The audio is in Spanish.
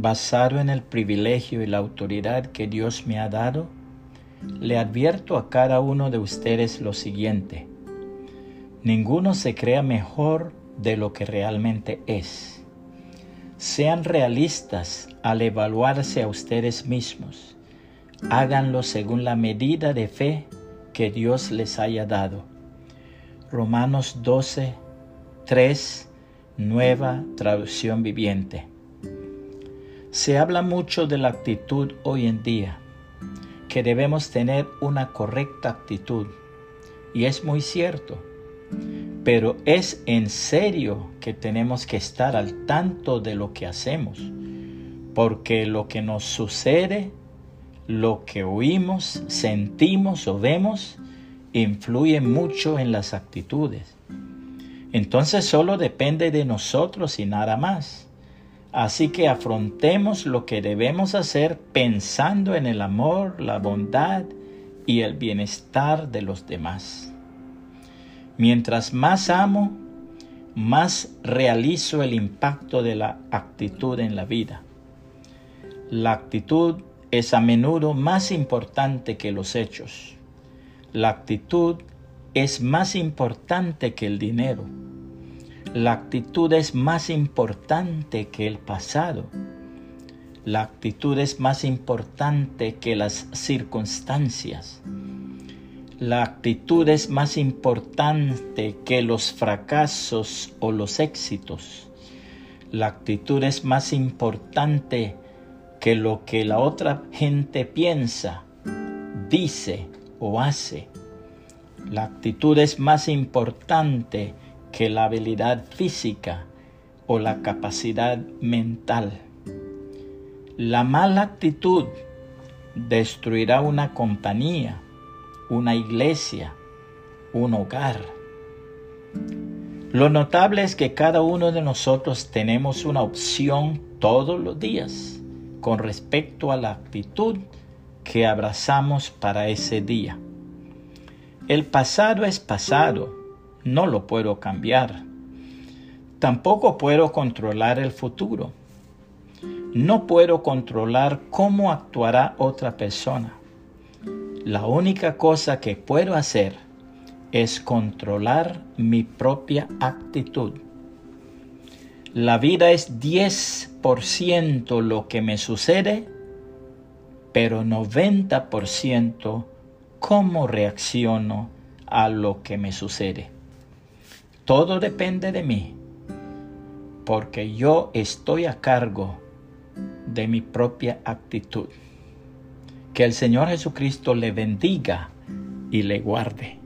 basado en el privilegio y la autoridad que Dios me ha dado, le advierto a cada uno de ustedes lo siguiente. Ninguno se crea mejor de lo que realmente es. Sean realistas al evaluarse a ustedes mismos. Háganlo según la medida de fe que Dios les haya dado. Romanos 12, 3, nueva traducción viviente. Se habla mucho de la actitud hoy en día, que debemos tener una correcta actitud, y es muy cierto, pero es en serio que tenemos que estar al tanto de lo que hacemos, porque lo que nos sucede, lo que oímos, sentimos o vemos, influye mucho en las actitudes. Entonces solo depende de nosotros y nada más. Así que afrontemos lo que debemos hacer pensando en el amor, la bondad y el bienestar de los demás. Mientras más amo, más realizo el impacto de la actitud en la vida. La actitud es a menudo más importante que los hechos. La actitud es más importante que el dinero. La actitud es más importante que el pasado. La actitud es más importante que las circunstancias. La actitud es más importante que los fracasos o los éxitos. La actitud es más importante que lo que la otra gente piensa, dice o hace. La actitud es más importante que la habilidad física o la capacidad mental. La mala actitud destruirá una compañía, una iglesia, un hogar. Lo notable es que cada uno de nosotros tenemos una opción todos los días con respecto a la actitud que abrazamos para ese día. El pasado es pasado no lo puedo cambiar. Tampoco puedo controlar el futuro. No puedo controlar cómo actuará otra persona. La única cosa que puedo hacer es controlar mi propia actitud. La vida es 10% lo que me sucede, pero 90% cómo reacciono a lo que me sucede. Todo depende de mí, porque yo estoy a cargo de mi propia actitud. Que el Señor Jesucristo le bendiga y le guarde.